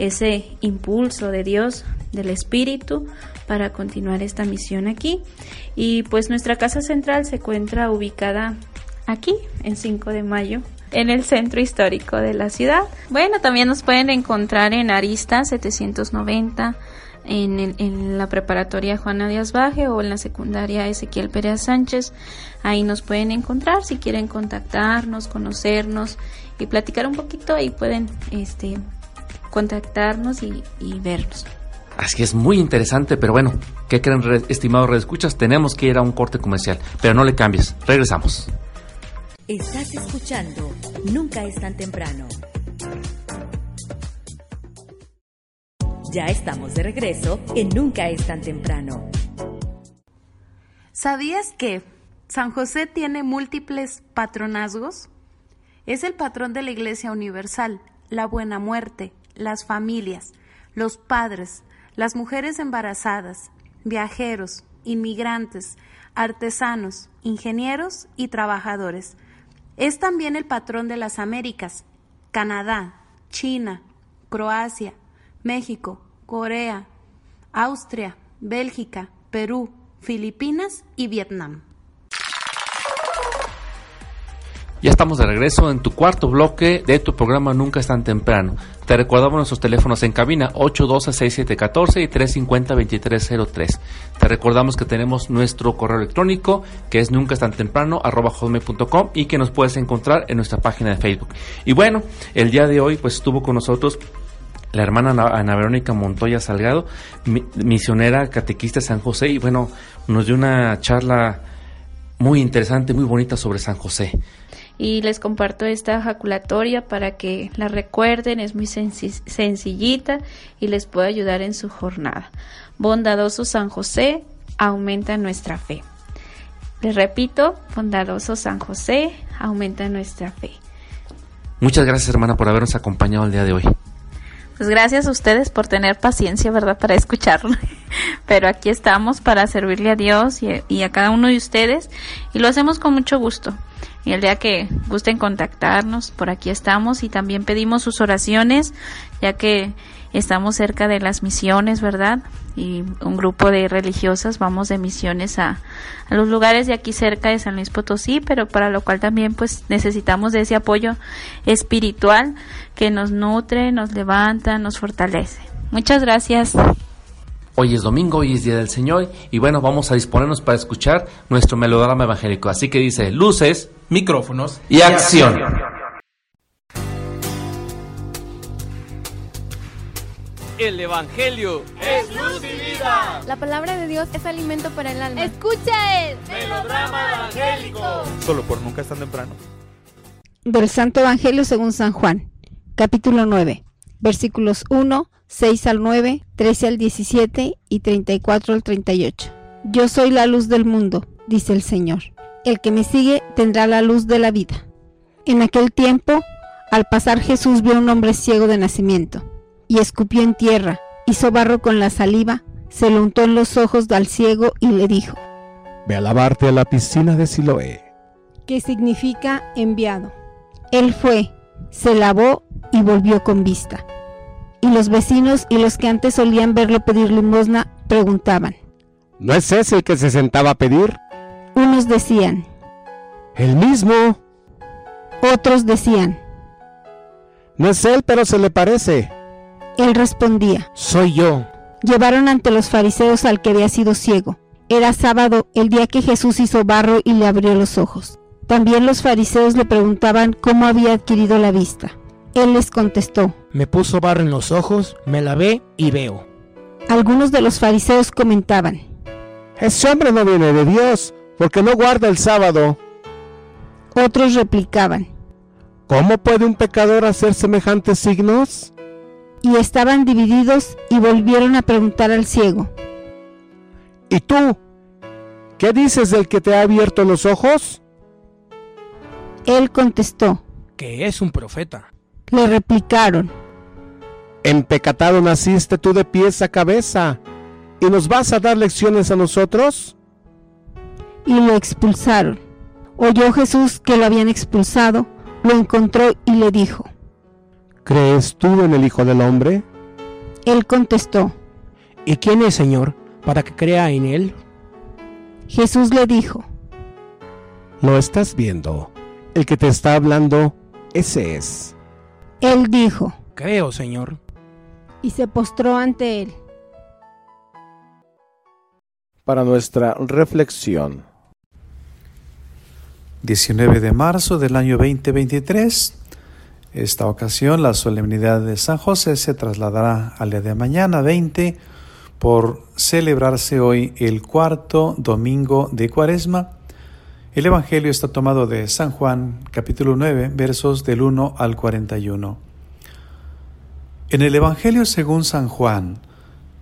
ese impulso de Dios, del Espíritu, para continuar esta misión aquí. Y pues nuestra casa central se encuentra ubicada aquí, en 5 de mayo, en el centro histórico de la ciudad. Bueno, también nos pueden encontrar en Arista 790. En, en, la preparatoria Juana Díaz Baje o en la secundaria Ezequiel Pérez Sánchez. Ahí nos pueden encontrar si quieren contactarnos, conocernos y platicar un poquito. Ahí pueden este, contactarnos y, vernos. Así es muy interesante, pero bueno, ¿qué creen, estimados redescuchas? Tenemos que ir a un corte comercial, pero no le cambies, regresamos. Estás escuchando Nunca es tan temprano. Ya estamos de regreso en Nunca es tan temprano. ¿Sabías que San José tiene múltiples patronazgos? Es el patrón de la Iglesia Universal, la Buena Muerte, las familias, los padres, las mujeres embarazadas, viajeros, inmigrantes, artesanos, ingenieros y trabajadores. Es también el patrón de las Américas, Canadá, China, Croacia, México, Corea, Austria, Bélgica, Perú, Filipinas y Vietnam. Ya estamos de regreso en tu cuarto bloque de tu programa Nunca es tan temprano. Te recordamos nuestros teléfonos en cabina 812-6714 y 350-2303. Te recordamos que tenemos nuestro correo electrónico que es nunca es tan temprano arroba y que nos puedes encontrar en nuestra página de Facebook. Y bueno, el día de hoy pues estuvo con nosotros la hermana Ana Verónica Montoya Salgado, misionera catequista de San José y bueno, nos dio una charla muy interesante, muy bonita sobre San José. Y les comparto esta jaculatoria para que la recuerden, es muy sencillita y les puede ayudar en su jornada. Bondadoso San José, aumenta nuestra fe. Les repito, bondadoso San José, aumenta nuestra fe. Muchas gracias hermana por habernos acompañado el día de hoy. Pues gracias a ustedes por tener paciencia, ¿verdad? Para escucharlo. Pero aquí estamos para servirle a Dios y, y, a cada uno de ustedes y lo hacemos con mucho gusto. Y el día que gusten contactarnos, por aquí estamos y también pedimos sus oraciones, ya que estamos cerca de las misiones, ¿verdad? Y un grupo de religiosas vamos de misiones a, a, los lugares de aquí cerca de San Luis Potosí, pero para lo cual también pues necesitamos de ese apoyo espiritual que nos nutre, nos levanta, nos fortalece. Muchas gracias. Hoy es domingo, hoy es Día del Señor y bueno, vamos a disponernos para escuchar nuestro melodrama evangélico. Así que dice, luces, micrófonos y, y acción. acción. El Evangelio es luz y vida. La palabra de Dios es alimento para el alma. Escucha el melodrama evangélico. Solo por nunca es tan temprano. Del Santo Evangelio según San Juan, capítulo 9, versículos 1, 6 al 9, 13 al 17 y 34 al 38. Yo soy la luz del mundo, dice el Señor. El que me sigue tendrá la luz de la vida. En aquel tiempo, al pasar Jesús vio a un hombre ciego de nacimiento y escupió en tierra, hizo barro con la saliva, se lo untó en los ojos al ciego y le dijo, Ve a lavarte a la piscina de Siloé. Que significa enviado. Él fue, se lavó y volvió con vista. Y los vecinos y los que antes solían verlo pedir limosna preguntaban, ¿No es ese el que se sentaba a pedir? Unos decían, El mismo. Otros decían, No es él, pero se le parece. Él respondía, Soy yo. Llevaron ante los fariseos al que había sido ciego. Era sábado, el día que Jesús hizo barro y le abrió los ojos. También los fariseos le preguntaban cómo había adquirido la vista. Él les contestó, Me puso barro en los ojos, me lavé y veo. Algunos de los fariseos comentaban, Ese hombre no viene de Dios, porque no guarda el sábado. Otros replicaban, ¿Cómo puede un pecador hacer semejantes signos? Y estaban divididos y volvieron a preguntar al ciego. ¿Y tú? ¿Qué dices del que te ha abierto los ojos? Él contestó, que es un profeta. Le replicaron, En pecatado naciste tú de pies a cabeza, ¿y nos vas a dar lecciones a nosotros? Y lo expulsaron. Oyó Jesús que lo habían expulsado, lo encontró y le dijo, ¿Crees tú en el Hijo del Hombre? Él contestó, ¿Y quién es, Señor, para que crea en él? Jesús le dijo, Lo estás viendo. El que te está hablando, ese es. Él dijo, Creo, Señor. Y se postró ante él. Para nuestra reflexión. 19 de marzo del año 2023. Esta ocasión la solemnidad de San José se trasladará al día de mañana 20 por celebrarse hoy el cuarto domingo de Cuaresma. El Evangelio está tomado de San Juan capítulo 9 versos del 1 al 41. En el Evangelio según San Juan,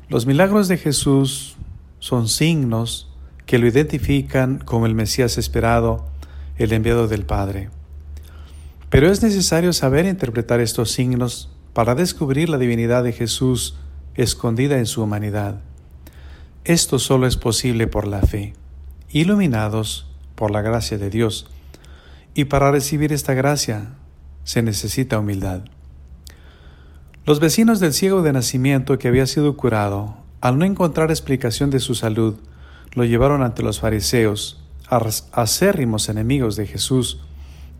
los milagros de Jesús son signos que lo identifican como el Mesías esperado, el enviado del Padre. Pero es necesario saber interpretar estos signos para descubrir la divinidad de Jesús escondida en su humanidad. Esto solo es posible por la fe, iluminados por la gracia de Dios. Y para recibir esta gracia se necesita humildad. Los vecinos del ciego de nacimiento que había sido curado, al no encontrar explicación de su salud, lo llevaron ante los fariseos, acérrimos enemigos de Jesús,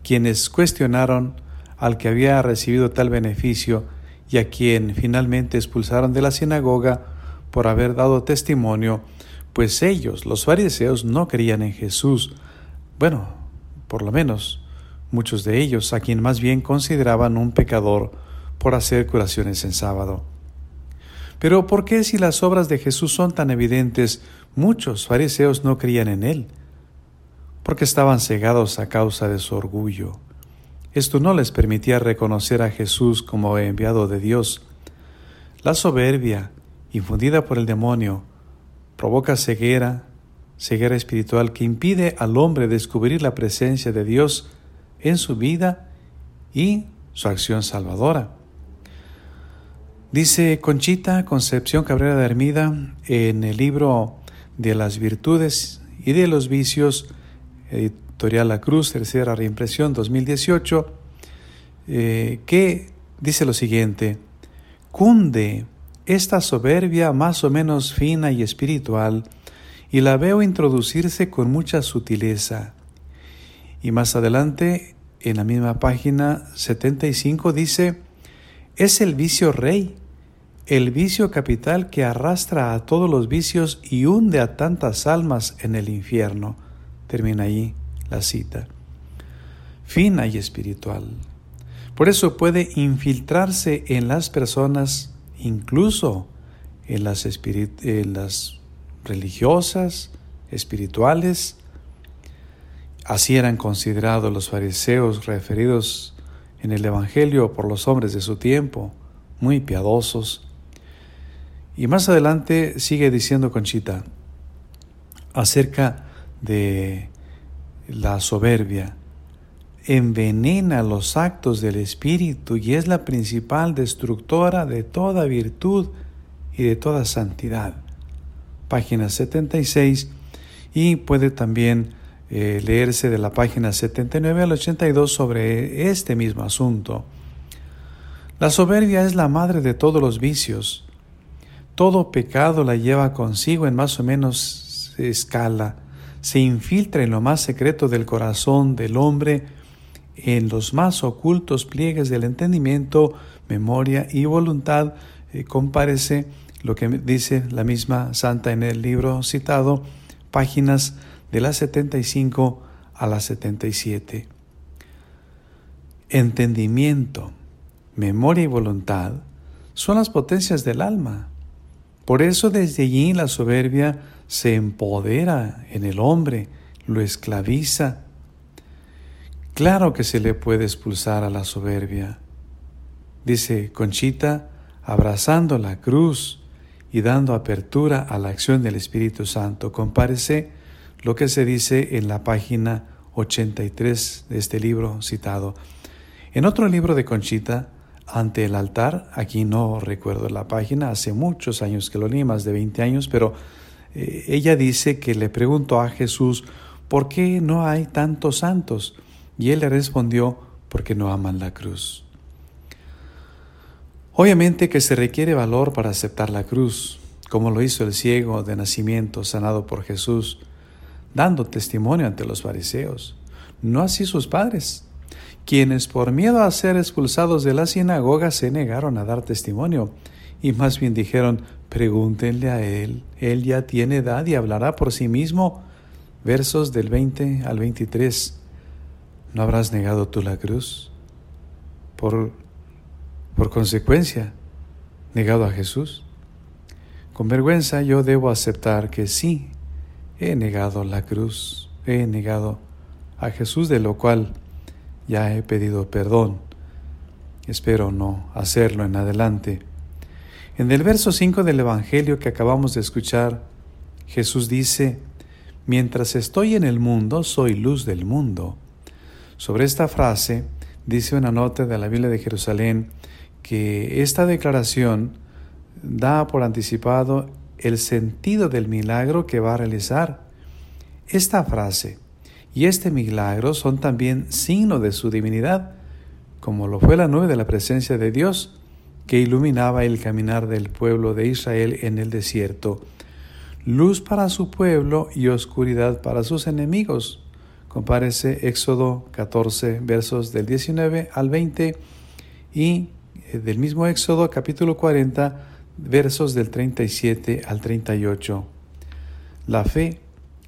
quienes cuestionaron al que había recibido tal beneficio y a quien finalmente expulsaron de la sinagoga por haber dado testimonio, pues ellos, los fariseos, no creían en Jesús. Bueno, por lo menos muchos de ellos, a quien más bien consideraban un pecador por hacer curaciones en sábado. Pero ¿por qué si las obras de Jesús son tan evidentes, muchos fariseos no creían en él? Porque estaban cegados a causa de su orgullo, Esto no les permitía reconocer a Jesús como enviado de Dios. La soberbia, infundida por el demonio, provoca ceguera, ceguera espiritual que impide al hombre descubrir la presencia de Dios en su vida y su acción salvadora. Dice Conchita Concepción Cabrera de Hermida en el libro de las virtudes y de los vicios, editorial La Cruz, tercera reimpresión 2018, eh, que dice lo siguiente, cunde esta soberbia más o menos fina y espiritual, y la veo introducirse con mucha sutileza. Y más adelante, en la misma página 75, dice, es el vicio rey, el vicio capital que arrastra a todos los vicios y hunde a tantas almas en el infierno. Termina ahí la cita. Fina y espiritual. Por eso puede infiltrarse en las personas incluso en las, las religiosas, espirituales. Así eran considerados los fariseos referidos en el Evangelio por los hombres de su tiempo, muy piadosos. Y más adelante sigue diciendo Conchita acerca de la soberbia envenena los actos del espíritu y es la principal destructora de toda virtud y de toda santidad. Página 76 y puede también eh, leerse de la página 79 al 82 sobre este mismo asunto. La soberbia es la madre de todos los vicios. Todo pecado la lleva consigo en más o menos escala, se infiltra en lo más secreto del corazón del hombre, en los más ocultos pliegues del entendimiento, memoria y voluntad, eh, comparece lo que dice la misma santa en el libro citado, páginas de las 75 a las 77. Entendimiento, memoria y voluntad son las potencias del alma. Por eso desde allí la soberbia se empodera en el hombre, lo esclaviza, Claro que se le puede expulsar a la soberbia. Dice Conchita, abrazando la cruz y dando apertura a la acción del Espíritu Santo. Compárese lo que se dice en la página 83 de este libro citado. En otro libro de Conchita, ante el altar, aquí no recuerdo la página, hace muchos años que lo leí, más de 20 años, pero eh, ella dice que le preguntó a Jesús, ¿por qué no hay tantos santos? Y él le respondió, porque no aman la cruz. Obviamente que se requiere valor para aceptar la cruz, como lo hizo el ciego de nacimiento sanado por Jesús, dando testimonio ante los fariseos. No así sus padres, quienes por miedo a ser expulsados de la sinagoga se negaron a dar testimonio y más bien dijeron, pregúntenle a él, él ya tiene edad y hablará por sí mismo. Versos del 20 al 23. ¿No habrás negado tú la cruz? Por, por consecuencia, negado a Jesús. Con vergüenza yo debo aceptar que sí, he negado la cruz, he negado a Jesús, de lo cual ya he pedido perdón. Espero no hacerlo en adelante. En el verso 5 del Evangelio que acabamos de escuchar, Jesús dice, Mientras estoy en el mundo, soy luz del mundo. Sobre esta frase dice una nota de la Biblia de Jerusalén que esta declaración da por anticipado el sentido del milagro que va a realizar. Esta frase y este milagro son también signo de su divinidad, como lo fue la nube de la presencia de Dios que iluminaba el caminar del pueblo de Israel en el desierto, luz para su pueblo y oscuridad para sus enemigos, Compárese Éxodo 14, versos del 19 al 20 y eh, del mismo Éxodo capítulo 40, versos del 37 al 38. La fe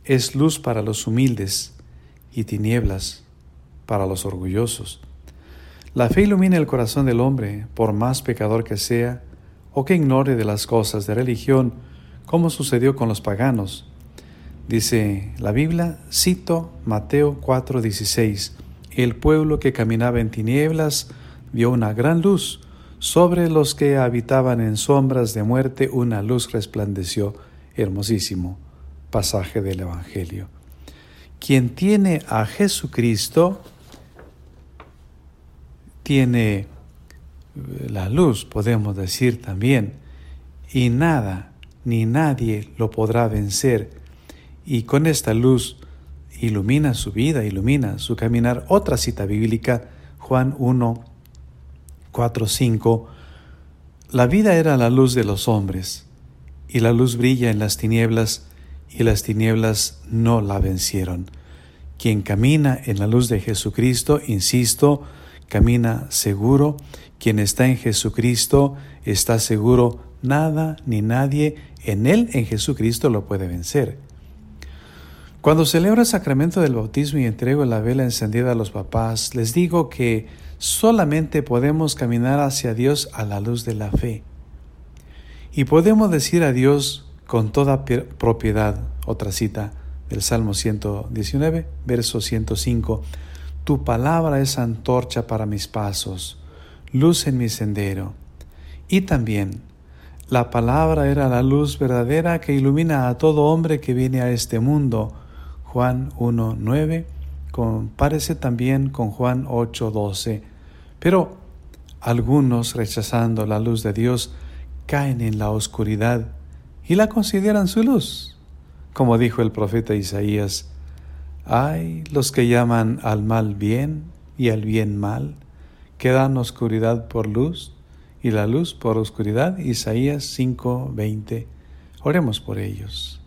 es luz para los humildes y tinieblas para los orgullosos. La fe ilumina el corazón del hombre, por más pecador que sea, o que ignore de las cosas de religión, como sucedió con los paganos Dice la Biblia, cito Mateo 4:16, el pueblo que caminaba en tinieblas vio una gran luz. Sobre los que habitaban en sombras de muerte una luz resplandeció. Hermosísimo pasaje del Evangelio. Quien tiene a Jesucristo tiene eh, la luz, podemos decir también, y nada ni nadie lo podrá vencer. Y con esta luz ilumina su vida, ilumina su caminar. Otra cita bíblica, Juan 1, 4, 5. La vida era la luz de los hombres, y la luz brilla en las tinieblas, y las tinieblas no la vencieron. Quien camina en la luz de Jesucristo, insisto, camina seguro. Quien está en Jesucristo está seguro. Nada ni nadie en Él, en Jesucristo, lo puede vencer. Cuando celebro el sacramento del bautismo y entrego la vela encendida a los papás, les digo que solamente podemos caminar hacia Dios a la luz de la fe. Y podemos decir a Dios con toda propiedad, otra cita del Salmo 119, verso 105, Tu palabra es antorcha para mis pasos, luz en mi sendero. Y también, la palabra era la luz verdadera que ilumina a todo hombre que viene a este mundo, Juan 1.9, compárese también con Juan 8.12. Pero algunos, rechazando la luz de Dios, caen en la oscuridad y la consideran su luz. Como dijo el profeta Isaías, hay los que llaman al mal bien y al bien mal, que dan oscuridad por luz y la luz por oscuridad. Isaías 5:20. Oremos por ellos.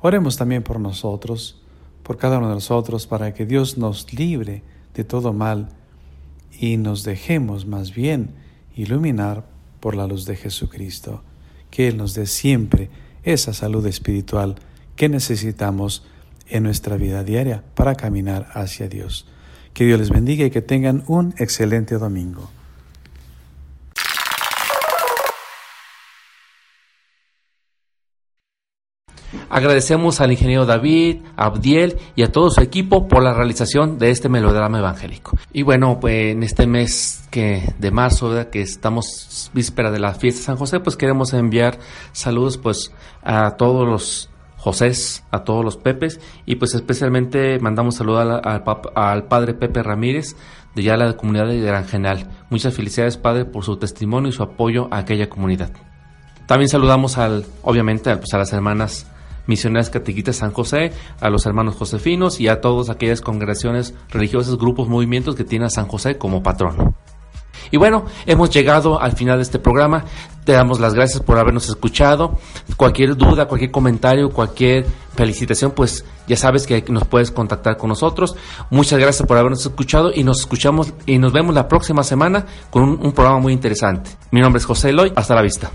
Oremos también por nosotros por cada uno de nosotros para que Dios nos libre de todo mal y nos dejemos más bien iluminar por la luz de Jesucristo. Que Él nos dé siempre esa salud espiritual que necesitamos en nuestra vida diaria para caminar hacia Dios. Que Dios les bendiga y que tengan un excelente domingo. Agradecemos al ingeniero David, a Abdiel y a todo su equipo por la realización de este melodrama evangélico. Y bueno, pues en este mes que de marzo, que estamos víspera de la fiesta de San José, pues queremos enviar saludos pues a todos los Josés, a todos los Pepes y pues especialmente mandamos saludos al, padre Pepe Ramírez de ya la comunidad de Gran General. Muchas felicidades padre por su testimonio y su apoyo a aquella comunidad. También saludamos al, obviamente, pues, a las hermanas Misioneras Catequitas San José, a los hermanos josefinos y a todas aquellas congregaciones religiosas, grupos, movimientos que tienen a San José como patrón. Y bueno, hemos llegado al final de este programa. Te damos las gracias por habernos escuchado. Cualquier duda, cualquier comentario, cualquier felicitación, pues ya sabes que nos puedes contactar con nosotros. Muchas gracias por habernos escuchado y nos escuchamos y nos vemos la próxima semana con un, un programa muy interesante. Mi nombre es José Eloy. Hasta la vista.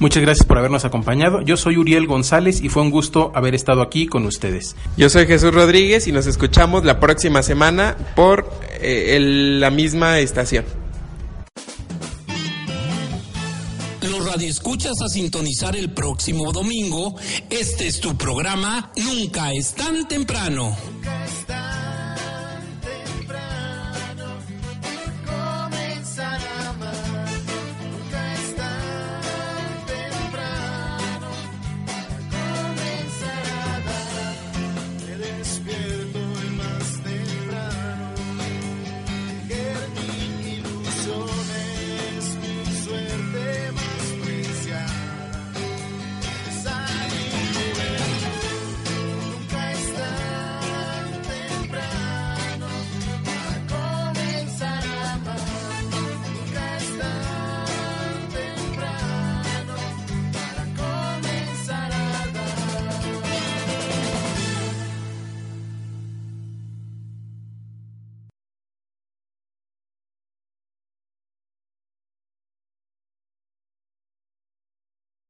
Muchas gracias por habernos acompañado. Yo soy Uriel González y fue un gusto haber estado aquí con ustedes. Yo soy Jesús Rodríguez y nos escuchamos la próxima semana por eh, la misma estación. Los radioescuchas a sintonizar el próximo domingo. Este es tu programa Nunca es tan temprano.